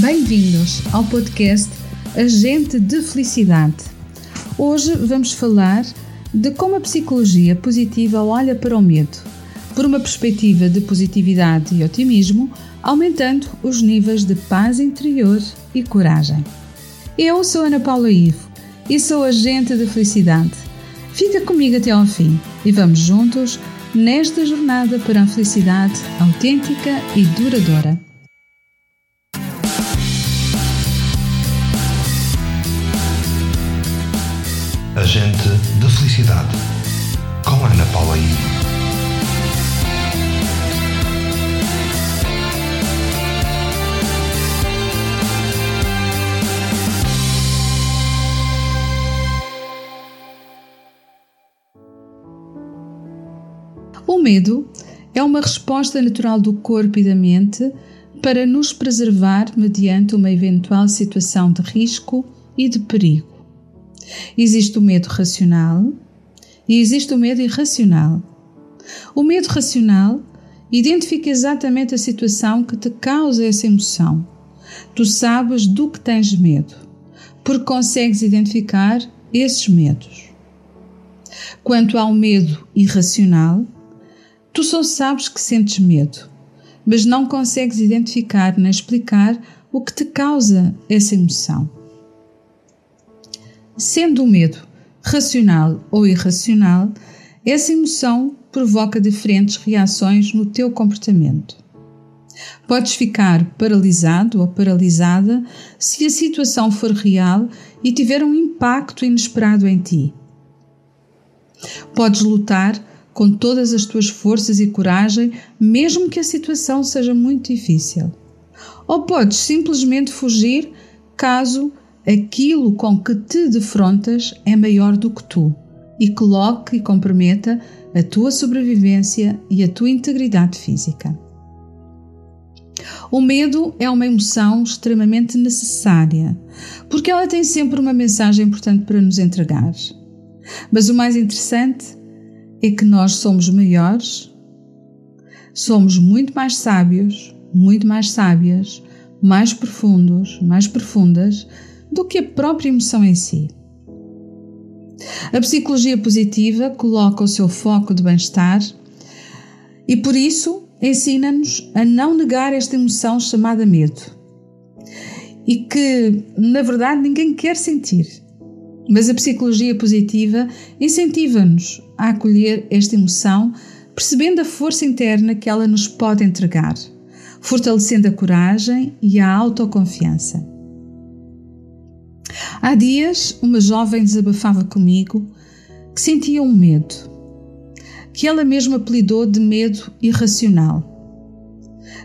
Bem-vindos ao podcast Agente de Felicidade. Hoje vamos falar de como a psicologia positiva olha para o medo, por uma perspectiva de positividade e otimismo, aumentando os níveis de paz interior e coragem. Eu sou Ana Paula Ivo e sou agente de felicidade. Fica comigo até ao fim e vamos juntos nesta jornada para a felicidade autêntica e duradoura. Agente de Felicidade, com Ana Paula I. O medo é uma resposta natural do corpo e da mente para nos preservar mediante uma eventual situação de risco e de perigo. Existe o medo racional e existe o medo irracional. O medo racional identifica exatamente a situação que te causa essa emoção. Tu sabes do que tens medo, porque consegues identificar esses medos. Quanto ao medo irracional, tu só sabes que sentes medo, mas não consegues identificar nem explicar o que te causa essa emoção. Sendo o medo racional ou irracional, essa emoção provoca diferentes reações no teu comportamento. Podes ficar paralisado ou paralisada se a situação for real e tiver um impacto inesperado em ti. Podes lutar com todas as tuas forças e coragem, mesmo que a situação seja muito difícil. Ou podes simplesmente fugir caso aquilo com que te defrontas é maior do que tu e coloque e comprometa a tua sobrevivência e a tua integridade física. O medo é uma emoção extremamente necessária, porque ela tem sempre uma mensagem importante para nos entregar. Mas o mais interessante é que nós somos maiores, somos muito mais sábios, muito mais sábias, mais profundos, mais profundas do que a própria emoção em si. A psicologia positiva coloca o seu foco de bem-estar e, por isso, ensina-nos a não negar esta emoção chamada medo e que, na verdade, ninguém quer sentir. Mas a psicologia positiva incentiva-nos a acolher esta emoção, percebendo a força interna que ela nos pode entregar, fortalecendo a coragem e a autoconfiança. Há dias, uma jovem desabafava comigo que sentia um medo, que ela mesma apelidou de medo irracional,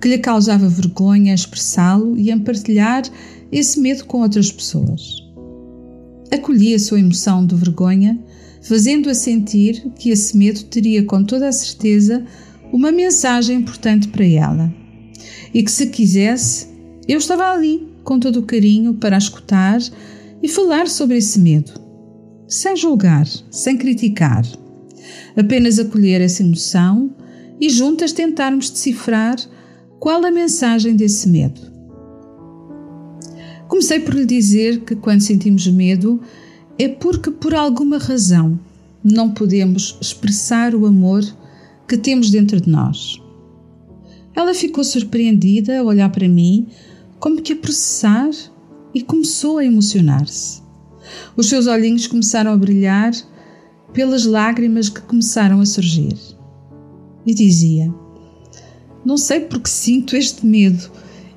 que lhe causava vergonha expressá-lo e em partilhar esse medo com outras pessoas. Acolhi a sua emoção de vergonha, fazendo-a sentir que esse medo teria com toda a certeza uma mensagem importante para ela e que, se quisesse, eu estava ali com todo o carinho para a escutar e falar sobre esse medo, sem julgar, sem criticar. Apenas acolher essa emoção e juntas tentarmos decifrar qual a mensagem desse medo. Comecei por lhe dizer que quando sentimos medo é porque por alguma razão não podemos expressar o amor que temos dentro de nós. Ela ficou surpreendida a olhar para mim, como que a processar e começou a emocionar-se. Os seus olhinhos começaram a brilhar pelas lágrimas que começaram a surgir. E dizia: Não sei porque sinto este medo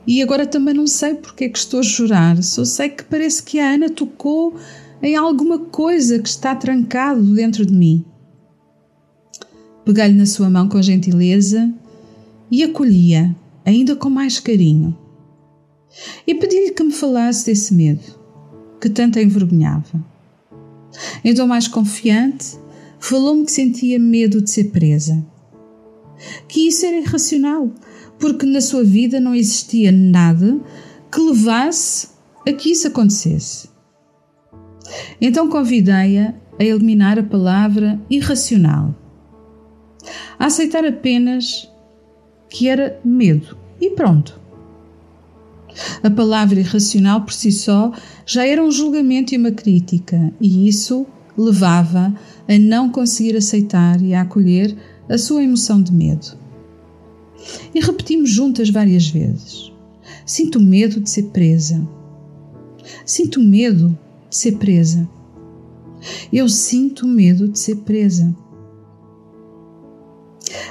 e agora também não sei porque é que estou a chorar. Só sei que parece que a Ana tocou em alguma coisa que está trancado dentro de mim. Peguei-lhe na sua mão com gentileza e acolhia, ainda com mais carinho e pedi-lhe que me falasse desse medo que tanto a envergonhava. Então, mais confiante, falou-me que sentia medo de ser presa. Que isso era irracional, porque na sua vida não existia nada que levasse a que isso acontecesse. Então convidei-a a eliminar a palavra irracional, a aceitar apenas que era medo e pronto. A palavra irracional por si só já era um julgamento e uma crítica, e isso levava a não conseguir aceitar e a acolher a sua emoção de medo. E repetimos juntas várias vezes: Sinto medo de ser presa. Sinto medo de ser presa. Eu sinto medo de ser presa.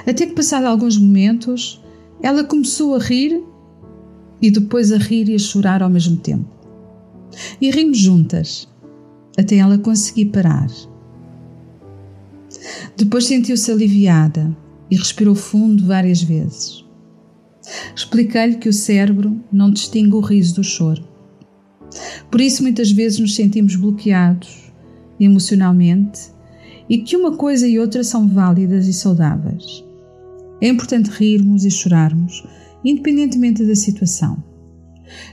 Até que, passado alguns momentos, ela começou a rir e depois a rir e a chorar ao mesmo tempo. E rimos juntas, até ela conseguir parar. Depois sentiu-se aliviada e respirou fundo várias vezes. Expliquei-lhe que o cérebro não distingue o riso do choro. Por isso, muitas vezes nos sentimos bloqueados emocionalmente e que uma coisa e outra são válidas e saudáveis. É importante rirmos e chorarmos, independentemente da situação.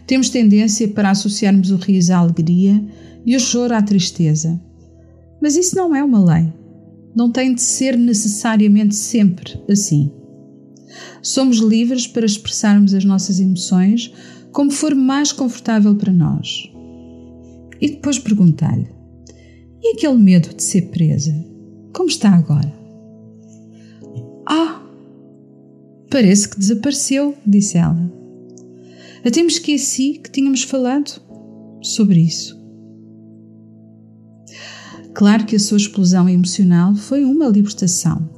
Temos tendência para associarmos o riso à alegria e o choro à tristeza. Mas isso não é uma lei. Não tem de ser necessariamente sempre assim. Somos livres para expressarmos as nossas emoções como for mais confortável para nós. E depois perguntar-lhe: e aquele medo de ser presa? Como está agora? Ah, parece que desapareceu, disse ela. Até me esqueci que tínhamos falado sobre isso. Claro que a sua explosão emocional foi uma libertação.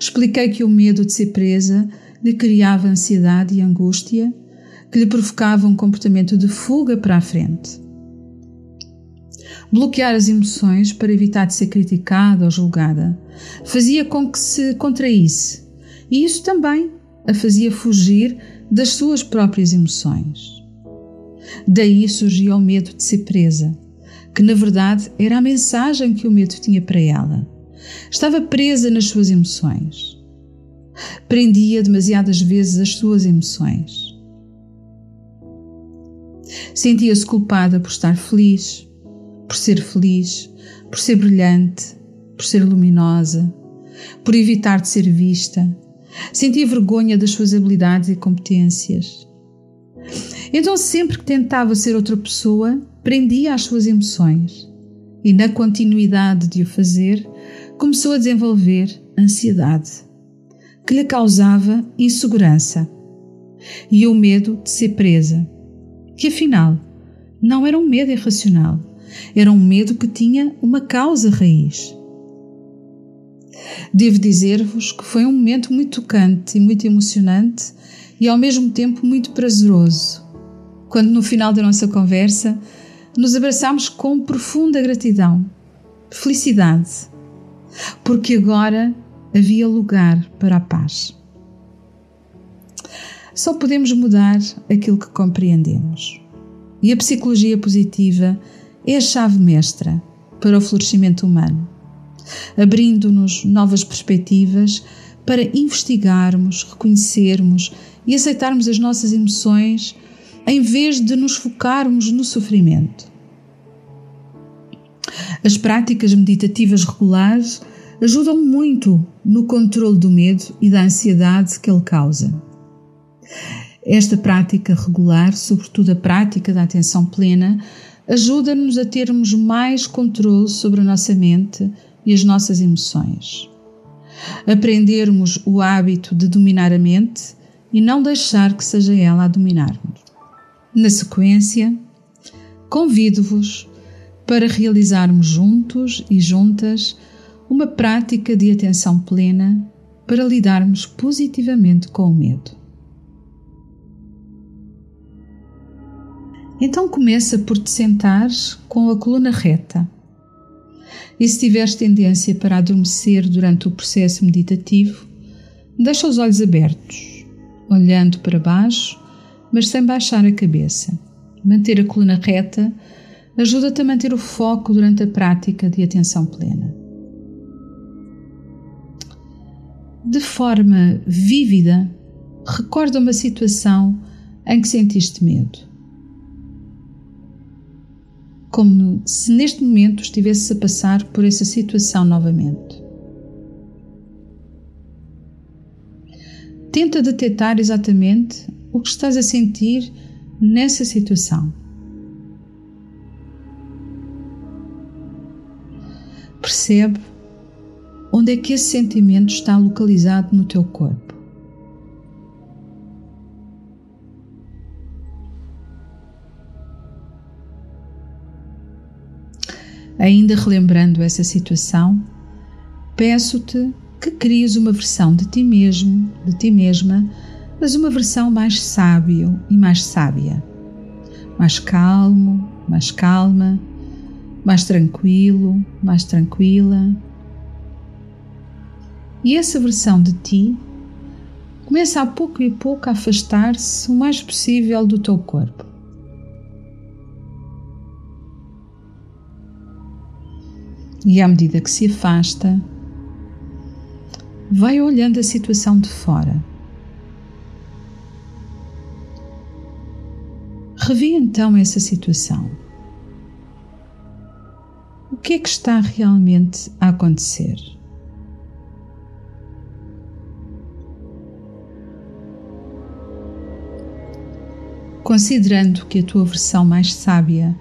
Expliquei que o medo de ser presa lhe criava ansiedade e angústia, que lhe provocava um comportamento de fuga para a frente. Bloquear as emoções para evitar de ser criticada ou julgada fazia com que se contraísse, e isso também a fazia fugir das suas próprias emoções. Daí surgia o medo de ser presa, que na verdade era a mensagem que o medo tinha para ela. Estava presa nas suas emoções. Prendia demasiadas vezes as suas emoções. Sentia-se culpada por estar feliz, por ser feliz, por ser brilhante, por ser luminosa, por evitar de ser vista, Sentia vergonha das suas habilidades e competências. Então, sempre que tentava ser outra pessoa, prendia as suas emoções e, na continuidade de o fazer, começou a desenvolver ansiedade, que lhe causava insegurança e o medo de ser presa, que afinal não era um medo irracional, era um medo que tinha uma causa raiz. Devo dizer-vos que foi um momento muito tocante e muito emocionante e ao mesmo tempo muito prazeroso, quando no final da nossa conversa nos abraçámos com profunda gratidão, felicidade, porque agora havia lugar para a paz. Só podemos mudar aquilo que compreendemos. E a psicologia positiva é a chave mestra para o florescimento humano abrindo-nos novas perspectivas para investigarmos, reconhecermos e aceitarmos as nossas emoções em vez de nos focarmos no sofrimento. As práticas meditativas regulares ajudam muito no controle do medo e da ansiedade que ele causa. Esta prática regular, sobretudo a prática da atenção plena, ajuda-nos a termos mais controle sobre a nossa mente, e as nossas emoções. Aprendermos o hábito de dominar a mente e não deixar que seja ela a dominar-nos. Na sequência, convido-vos para realizarmos juntos e juntas uma prática de atenção plena para lidarmos positivamente com o medo. Então começa por te sentares com a coluna reta e se tiveres tendência para adormecer durante o processo meditativo, deixa os olhos abertos, olhando para baixo, mas sem baixar a cabeça. Manter a coluna reta ajuda-te a manter o foco durante a prática de atenção plena. De forma vívida, recorda uma situação em que sentiste medo como se neste momento estivesse a passar por essa situação novamente. Tenta detectar exatamente o que estás a sentir nessa situação. Percebe onde é que esse sentimento está localizado no teu corpo. Ainda relembrando essa situação, peço-te que cries uma versão de ti mesmo, de ti mesma, mas uma versão mais sábio e mais sábia, mais calmo, mais calma, mais tranquilo, mais tranquila. E essa versão de ti começa a pouco e pouco a afastar-se o mais possível do teu corpo. E à medida que se afasta, vai olhando a situação de fora. Revi então essa situação. O que é que está realmente a acontecer? Considerando que a tua versão mais sábia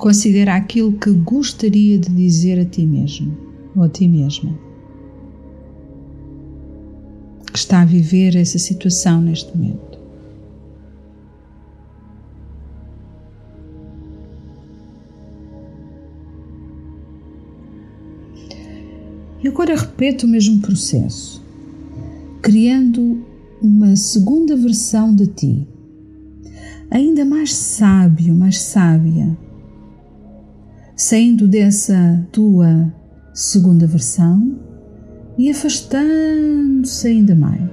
considera aquilo que gostaria de dizer a ti mesmo ou a ti mesma. Que está a viver essa situação neste momento. E agora repete o mesmo processo, criando uma segunda versão de ti, ainda mais sábio, mais sábia, saindo dessa tua segunda versão e afastando-se ainda mais.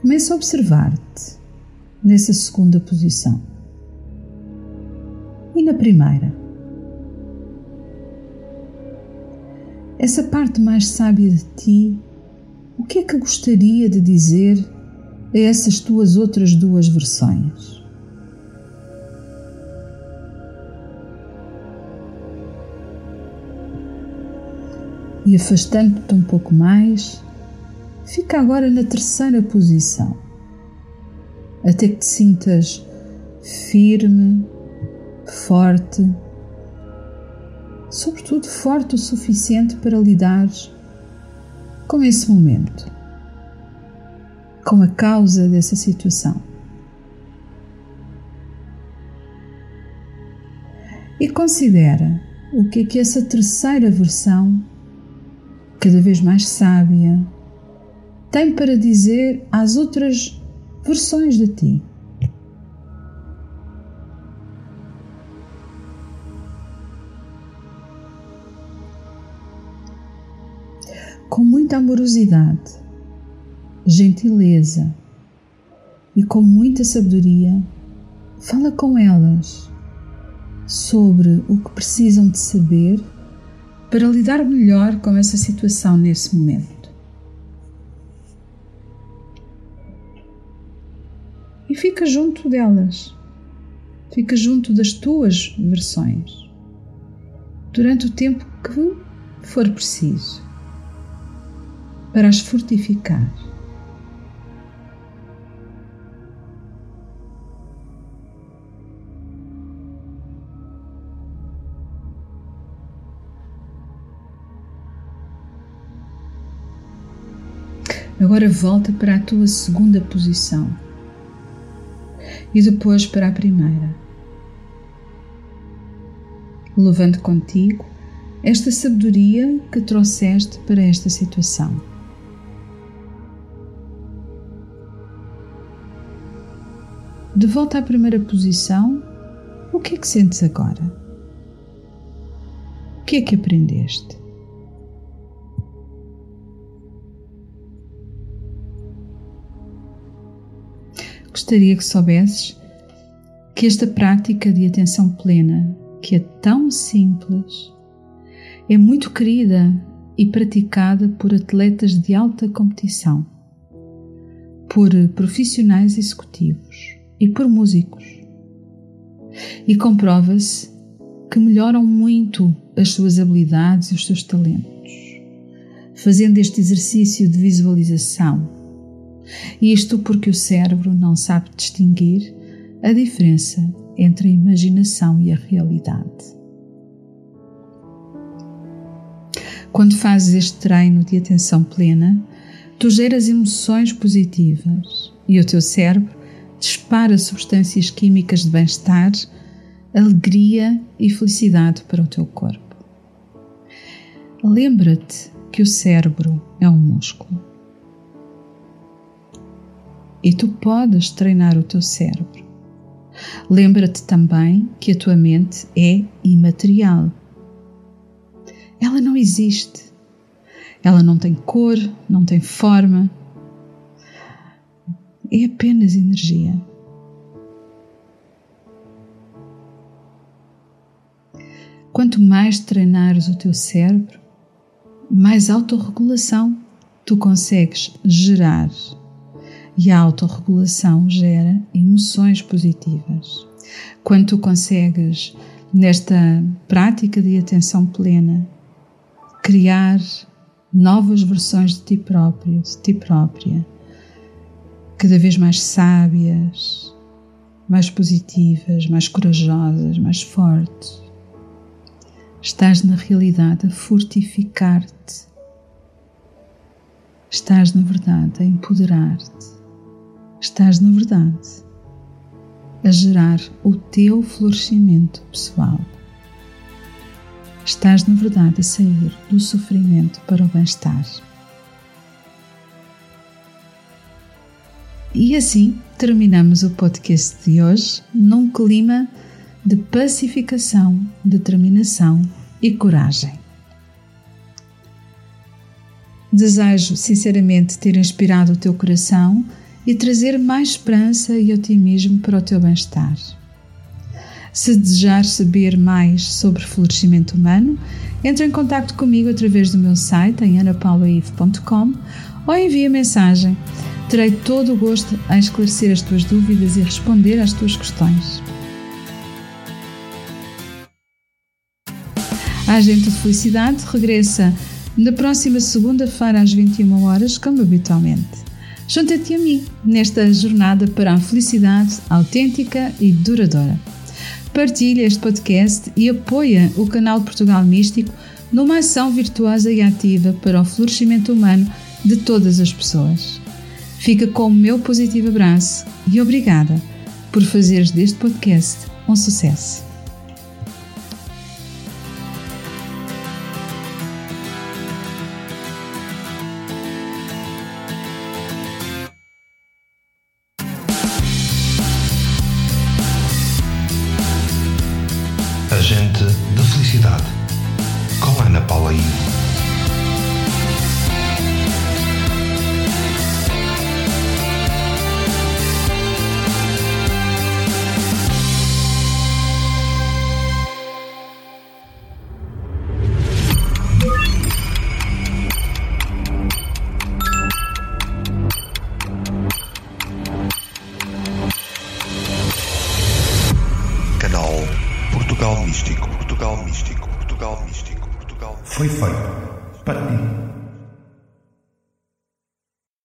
Começa a observar-te nessa segunda posição. E na primeira? Essa parte mais sábia de ti, o que é que gostaria de dizer a essas tuas outras duas versões. E afastando-te um pouco mais, fica agora na terceira posição, até que te sintas firme, forte, sobretudo forte o suficiente para lidar com esse momento com a causa dessa situação. E considera o que é que essa terceira versão, cada vez mais sábia, tem para dizer às outras versões de ti. Com muita amorosidade, gentileza e com muita sabedoria, fala com elas sobre o que precisam de saber para lidar melhor com essa situação nesse momento. E fica junto delas, fica junto das tuas versões durante o tempo que for preciso para as fortificar. Agora volta para a tua segunda posição e depois para a primeira. Levando contigo esta sabedoria que trouxeste para esta situação. De volta à primeira posição, o que é que sentes agora? O que é que aprendeste? Gostaria que soubesses que esta prática de atenção plena, que é tão simples, é muito querida e praticada por atletas de alta competição, por profissionais executivos e por músicos. E comprova-se que melhoram muito as suas habilidades e os seus talentos, fazendo este exercício de visualização. Isto porque o cérebro não sabe distinguir a diferença entre a imaginação e a realidade. Quando fazes este treino de atenção plena, tu geras emoções positivas e o teu cérebro dispara substâncias químicas de bem-estar, alegria e felicidade para o teu corpo. Lembra-te que o cérebro é um músculo. E tu podes treinar o teu cérebro. Lembra-te também que a tua mente é imaterial. Ela não existe. Ela não tem cor, não tem forma. É apenas energia. Quanto mais treinares o teu cérebro, mais autorregulação tu consegues gerar. E a autorregulação gera emoções positivas. Quando tu consegues, nesta prática de atenção plena, criar novas versões de ti próprio, de ti própria, cada vez mais sábias, mais positivas, mais corajosas, mais fortes, Estás na realidade a fortificar-te. Estás na verdade a empoderar-te. Estás na verdade a gerar o teu florescimento pessoal. Estás na verdade a sair do sofrimento para o bem-estar. E assim terminamos o podcast de hoje num clima de pacificação, determinação e coragem. Desejo sinceramente ter inspirado o teu coração e trazer mais esperança e otimismo para o teu bem-estar. Se desejares saber mais sobre florescimento humano, entre em contato comigo através do meu site em anapaulaive.com ou envia mensagem. Terei todo o gosto em esclarecer as tuas dúvidas e responder às tuas questões. A Agente de Felicidade regressa na próxima segunda-feira às 21 horas, como habitualmente. Junta-te a mim nesta jornada para a felicidade autêntica e duradoura. Partilha este podcast e apoia o canal Portugal Místico numa ação virtuosa e ativa para o florescimento humano de todas as pessoas. Fica com o meu positivo abraço e obrigada por fazeres deste podcast um sucesso. Com